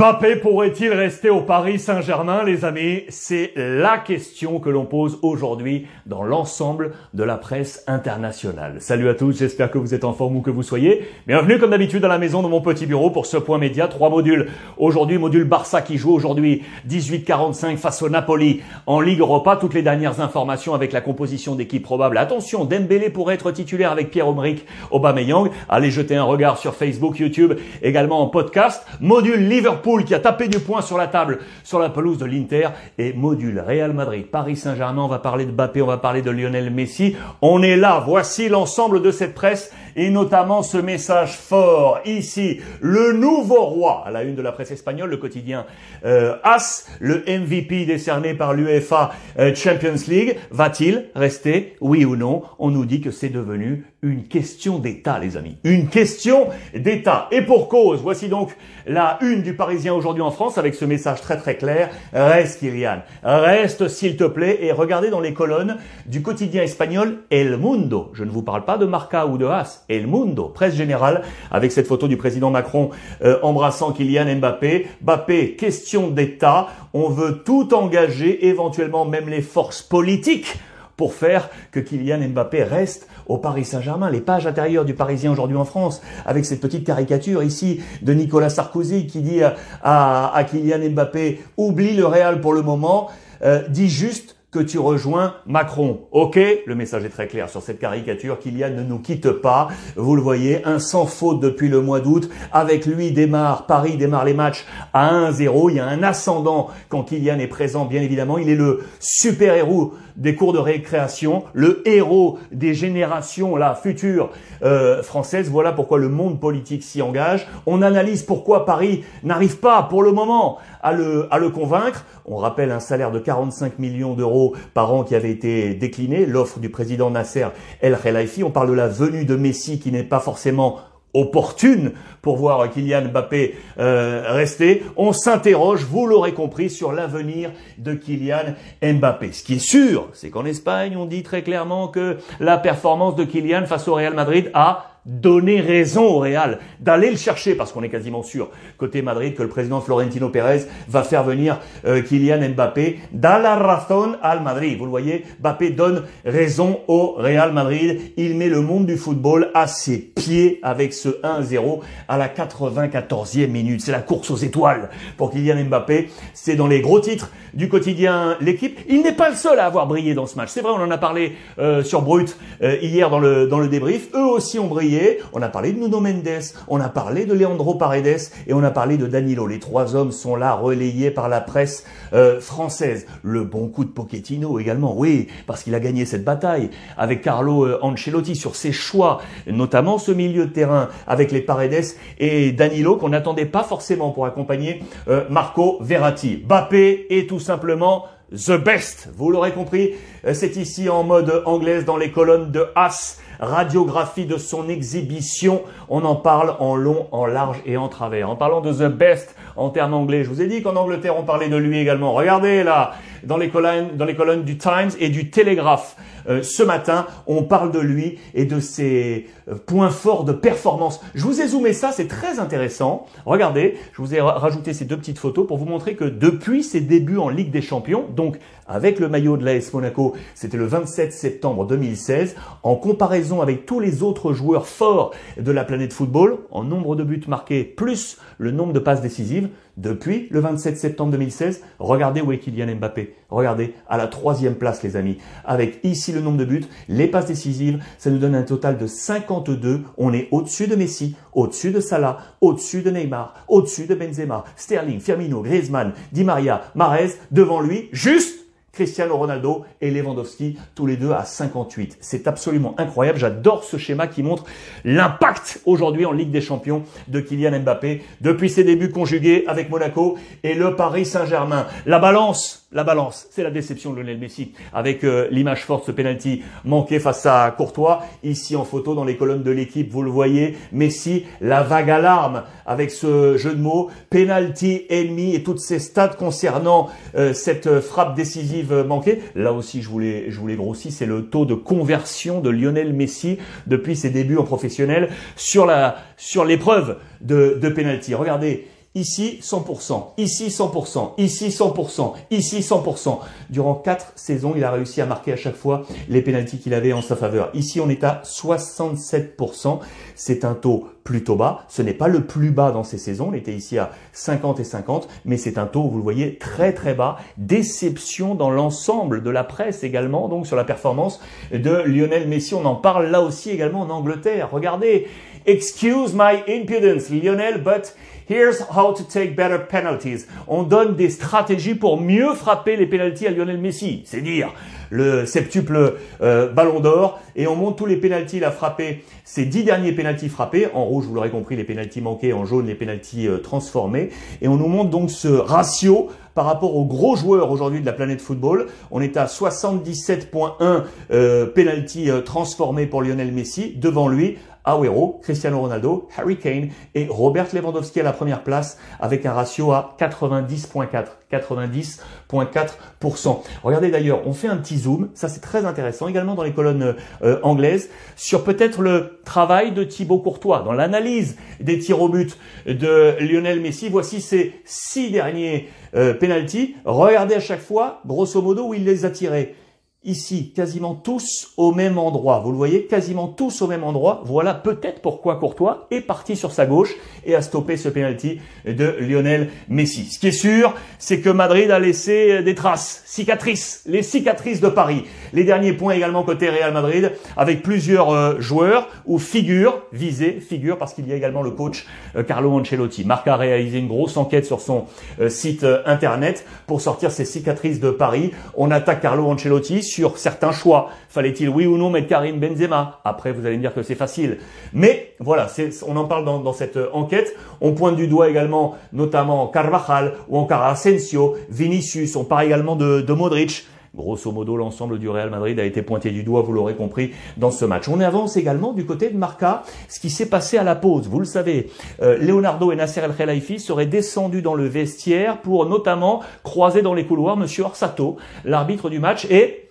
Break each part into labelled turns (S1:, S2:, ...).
S1: Mbappé pourrait-il rester au Paris Saint-Germain, les amis? C'est la question que l'on pose aujourd'hui dans l'ensemble de la presse internationale. Salut à tous, j'espère que vous êtes en forme où que vous soyez. Bienvenue comme d'habitude à la maison de mon petit bureau pour ce point média. Trois modules. Aujourd'hui, module Barça qui joue aujourd'hui 18-45 face au Napoli en Ligue Europa. Toutes les dernières informations avec la composition d'équipe probable. Attention, Dembélé pourrait être titulaire avec Pierre-Omeric Aubameyang. Allez jeter un regard sur Facebook, YouTube, également en podcast. Module Liverpool Qui a tapé du poing sur la table sur la pelouse de l'Inter et module Real Madrid, Paris Saint-Germain, on va parler de Mbappé, on va parler de Lionel Messi. On est là, voici l'ensemble de cette presse et notamment ce message fort ici. Le nouveau roi à la une de la presse espagnole, le quotidien euh, AS, le MVP décerné par l'UEFA euh, Champions League, va-t-il rester, oui ou non? On nous dit que c'est devenu une question d'État, les amis. Une question d'État. Et pour cause, voici donc la une du Parisien aujourd'hui en France avec ce message très très clair. Reste Kylian, reste s'il te plaît et regardez dans les colonnes du quotidien espagnol El Mundo. Je ne vous parle pas de Marca ou de As. El Mundo, presse générale, avec cette photo du président Macron euh, embrassant Kylian Mbappé. Mbappé, question d'État. On veut tout engager, éventuellement même les forces politiques pour faire que Kylian Mbappé reste au Paris Saint-Germain. Les pages intérieures du Parisien aujourd'hui en France, avec cette petite caricature ici de Nicolas Sarkozy qui dit à, Kylian Mbappé, oublie le Real pour le moment, euh, dit juste que tu rejoins Macron. Ok, le message est très clair sur cette caricature. Kylian ne nous quitte pas. Vous le voyez, un sans faute depuis le mois d'août. Avec lui démarre, Paris démarre les matchs à 1-0. Il y a un ascendant quand Kylian est présent, bien évidemment. Il est le super-héros des cours de récréation, le héros des générations là futures euh, françaises. Voilà pourquoi le monde politique s'y engage. On analyse pourquoi Paris n'arrive pas pour le moment à le, à le convaincre. On rappelle un salaire de 45 millions d'euros par an qui avait été décliné, l'offre du président Nasser El Khelaifi. On parle de la venue de Messi qui n'est pas forcément opportune pour voir Kylian Mbappé euh, rester. On s'interroge, vous l'aurez compris, sur l'avenir de Kylian Mbappé. Ce qui est sûr, c'est qu'en Espagne, on dit très clairement que la performance de Kylian face au Real Madrid a donner raison au Real d'aller le chercher parce qu'on est quasiment sûr côté Madrid que le président Florentino Pérez va faire venir euh, Kylian Mbappé da la razón al Madrid. Vous le voyez, Mbappé donne raison au Real Madrid. Il met le monde du football à ses pieds avec ce 1-0 à la 94e minute. C'est la course aux étoiles pour Kylian Mbappé. C'est dans les gros titres du quotidien l'équipe. Il n'est pas le seul à avoir brillé dans ce match. C'est vrai, on en a parlé euh, sur Brut euh, hier dans le dans le débrief. Eux aussi ont brillé on a parlé de Nuno Mendes, on a parlé de Leandro Paredes et on a parlé de Danilo. Les trois hommes sont là relayés par la presse euh, française. Le bon coup de Pochettino également, oui, parce qu'il a gagné cette bataille avec Carlo euh, Ancelotti sur ses choix, notamment ce milieu de terrain avec les Paredes et Danilo qu'on n'attendait pas forcément pour accompagner euh, Marco Verratti. Bappé est tout simplement the best. Vous l'aurez compris, c'est ici en mode anglaise dans les colonnes de As radiographie de son exhibition. On en parle en long, en large et en travers. En parlant de The Best en termes anglais, je vous ai dit qu'en Angleterre, on parlait de lui également. Regardez là, dans les colonnes, dans les colonnes du Times et du Telegraph. Euh, ce matin, on parle de lui et de ses euh, points forts de performance. Je vous ai zoomé ça, c'est très intéressant. Regardez, je vous ai rajouté ces deux petites photos pour vous montrer que depuis ses débuts en Ligue des Champions, donc avec le maillot de l'AS Monaco, c'était le 27 septembre 2016, en comparaison avec tous les autres joueurs forts de la planète football, en nombre de buts marqués plus le nombre de passes décisives, depuis le 27 septembre 2016, regardez où est Kylian Mbappé. Regardez, à la troisième place, les amis. Avec ici le nombre de buts, les passes décisives, ça nous donne un total de 52. On est au-dessus de Messi, au-dessus de Salah, au-dessus de Neymar, au-dessus de Benzema, Sterling, Firmino, Griezmann, Di Maria, Marez, devant lui, juste Cristiano Ronaldo et Lewandowski, tous les deux à 58. C'est absolument incroyable. J'adore ce schéma qui montre l'impact aujourd'hui en Ligue des Champions de Kylian Mbappé depuis ses débuts conjugués avec Monaco et le Paris Saint-Germain. La balance la balance, c'est la déception de Lionel Messi avec euh, l'image forte, ce penalty manqué face à Courtois. Ici en photo dans les colonnes de l'équipe, vous le voyez, Messi, la vague alarme avec ce jeu de mots, penalty ennemi et toutes ces stats concernant euh, cette frappe décisive manquée. Là aussi, je voulais, je voulais c'est le taux de conversion de Lionel Messi depuis ses débuts en professionnel sur la sur l'épreuve de, de penalty. Regardez, Ici 100%, ici 100%, ici 100%, ici 100%. Durant quatre saisons, il a réussi à marquer à chaque fois les pénalties qu'il avait en sa faveur. Ici, on est à 67%. C'est un taux plutôt bas. Ce n'est pas le plus bas dans ces saisons. On était ici à 50 et 50, mais c'est un taux, vous le voyez, très très bas. Déception dans l'ensemble de la presse également, donc sur la performance de Lionel Messi. On en parle là aussi également en Angleterre. Regardez, excuse my impudence, Lionel, but Here's how to take better penalties. On donne des stratégies pour mieux frapper les penalties à Lionel Messi. C'est dire le septuple euh, ballon d'or et on montre tous les penalties il a frappé ces dix derniers penalties frappés en rouge vous l'aurez compris les penalties manqués en jaune les penalties euh, transformés et on nous montre donc ce ratio par rapport aux gros joueurs aujourd'hui de la planète football. On est à 77.1 euh, penalty euh, transformés pour Lionel Messi. Devant lui, Agüero, Cristiano Ronaldo, Harry Kane et Robert Lewandowski à la première place avec un ratio à 90.4. 90.4%. Regardez d'ailleurs, on fait un petit zoom, ça c'est très intéressant également dans les colonnes euh, anglaises, sur peut-être le travail de Thibaut Courtois, dans l'analyse des tirs au but de Lionel Messi. Voici ces six derniers euh. Regardez à chaque fois, grosso modo, où il les a tirés ici, quasiment tous au même endroit. Vous le voyez, quasiment tous au même endroit. Voilà peut-être pourquoi Courtois est parti sur sa gauche et a stoppé ce penalty de Lionel Messi. Ce qui est sûr, c'est que Madrid a laissé des traces, cicatrices, les cicatrices de Paris. Les derniers points également côté Real Madrid, avec plusieurs euh, joueurs ou figures visées, figures parce qu'il y a également le coach euh, Carlo Ancelotti. Marca a réalisé une grosse enquête sur son euh, site internet pour sortir ces cicatrices de Paris. On attaque Carlo Ancelotti sur certains choix. Fallait-il oui ou non mettre Karim Benzema? Après, vous allez me dire que c'est facile. Mais voilà, on en parle dans, cette euh, enquête. On pointe du doigt également notamment Carvajal ou encore Asensio, Vinicius. On parle également de, de Modric. Grosso modo, l'ensemble du Real Madrid a été pointé du doigt, vous l'aurez compris, dans ce match. On avance également du côté de Marca, ce qui s'est passé à la pause. Vous le savez, euh, Leonardo et Nasser El Khelaifi seraient descendus dans le vestiaire pour notamment croiser dans les couloirs Monsieur Orsato, l'arbitre du match, et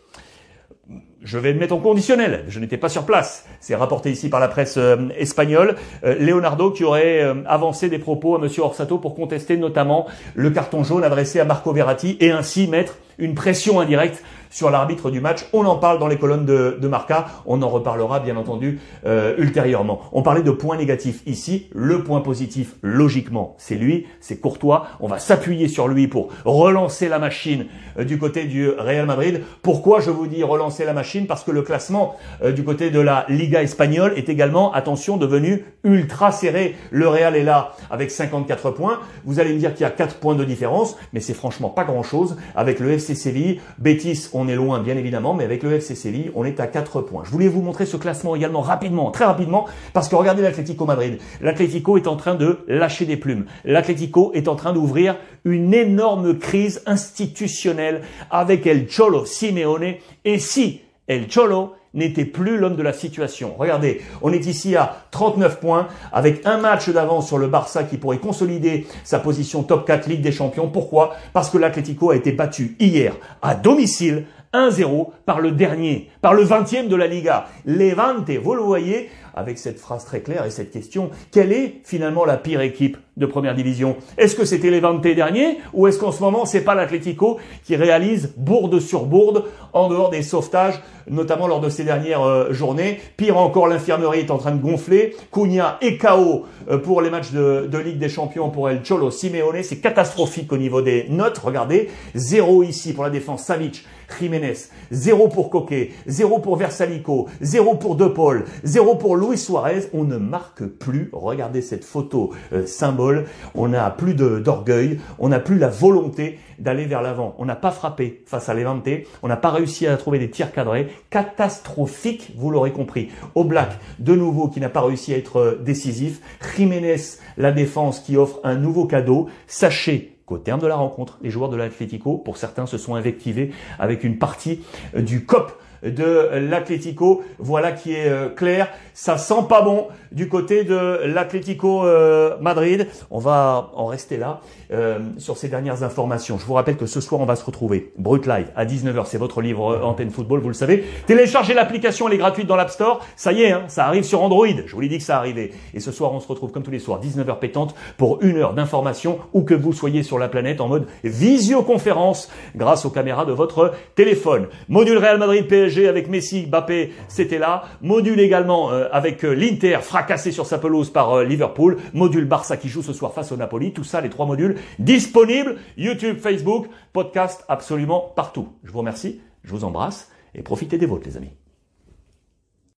S1: je vais le mettre en conditionnel. Je n'étais pas sur place. C'est rapporté ici par la presse euh, espagnole. Euh, Leonardo qui aurait euh, avancé des propos à Monsieur Orsato pour contester notamment le carton jaune adressé à Marco Verratti et ainsi mettre une pression indirecte sur l'arbitre du match. On en parle dans les colonnes de, de Marca. On en reparlera bien entendu euh, ultérieurement. On parlait de points négatifs ici. Le point positif, logiquement, c'est lui, c'est Courtois. On va s'appuyer sur lui pour relancer la machine euh, du côté du Real Madrid. Pourquoi je vous dis relancer la machine? Parce que le classement euh, du côté de la Liga espagnole est également, attention, devenu ultra serré. Le Real est là avec 54 points. Vous allez me dire qu'il y a 4 points de différence, mais c'est franchement pas grand-chose. Avec le FC Séville, Betis, est loin bien évidemment, mais avec le FC Séville, on est à 4 points. Je voulais vous montrer ce classement également rapidement, très rapidement, parce que regardez l'Atlético Madrid. L'Atlético est en train de lâcher des plumes. L'Atlético est en train d'ouvrir une énorme crise institutionnelle avec El Cholo Simeone. Et si El Cholo n'était plus l'homme de la situation. Regardez, on est ici à 39 points avec un match d'avance sur le Barça qui pourrait consolider sa position top 4 Ligue des Champions. Pourquoi? Parce que l'Atlético a été battu hier à domicile 1-0 par le dernier, par le 20e de la Liga. Levante, vous le voyez, avec cette phrase très claire et cette question, quelle est finalement la pire équipe de première division Est-ce que c'était Levante dernier ou est-ce qu'en ce moment c'est pas l'Atlético qui réalise bourde sur bourde en dehors des sauvetages, notamment lors de ces dernières euh, journées? Pire encore, l'infirmerie est en train de gonfler. Cunha est KO euh, pour les matchs de, de, Ligue des Champions pour El Cholo Simeone. C'est catastrophique au niveau des notes. Regardez, zéro ici pour la défense Savic. Jiménez, 0 pour Coquet, 0 pour Versalico, 0 pour De Paul, 0 pour Luis Suarez. On ne marque plus. Regardez cette photo euh, symbole. On n'a plus d'orgueil, on n'a plus la volonté d'aller vers l'avant. On n'a pas frappé face à Levante, on n'a pas réussi à trouver des tirs cadrés. Catastrophique, vous l'aurez compris. Au Black, de nouveau, qui n'a pas réussi à être euh, décisif. Jiménez, la défense qui offre un nouveau cadeau. Sachez qu'au terme de la rencontre, les joueurs de l'Atlético, pour certains, se sont invectivés avec une partie euh, du COP de l'Atlético. Voilà qui est euh, clair. Ça sent pas bon du côté de l'Atlético euh, Madrid. On va en rester là euh, sur ces dernières informations. Je vous rappelle que ce soir, on va se retrouver. Brut Live à 19h, c'est votre livre Antenne Football, vous le savez. Téléchargez l'application, elle est gratuite dans l'App Store. Ça y est, hein, ça arrive sur Android. Je vous l'ai dit que ça arrivait. Et ce soir, on se retrouve comme tous les soirs, 19h pétante, pour une heure d'information, où que vous soyez sur la planète, en mode visioconférence, grâce aux caméras de votre téléphone. Module Real Madrid PSG avec Messi, Mbappé, c'était là. Module également euh, avec euh, l'Inter fracassé sur sa pelouse par euh, Liverpool. Module Barça qui joue ce soir face au Napoli. Tout ça, les trois modules disponibles. YouTube, Facebook, podcast, absolument partout. Je vous remercie, je vous embrasse et profitez des vôtres les amis.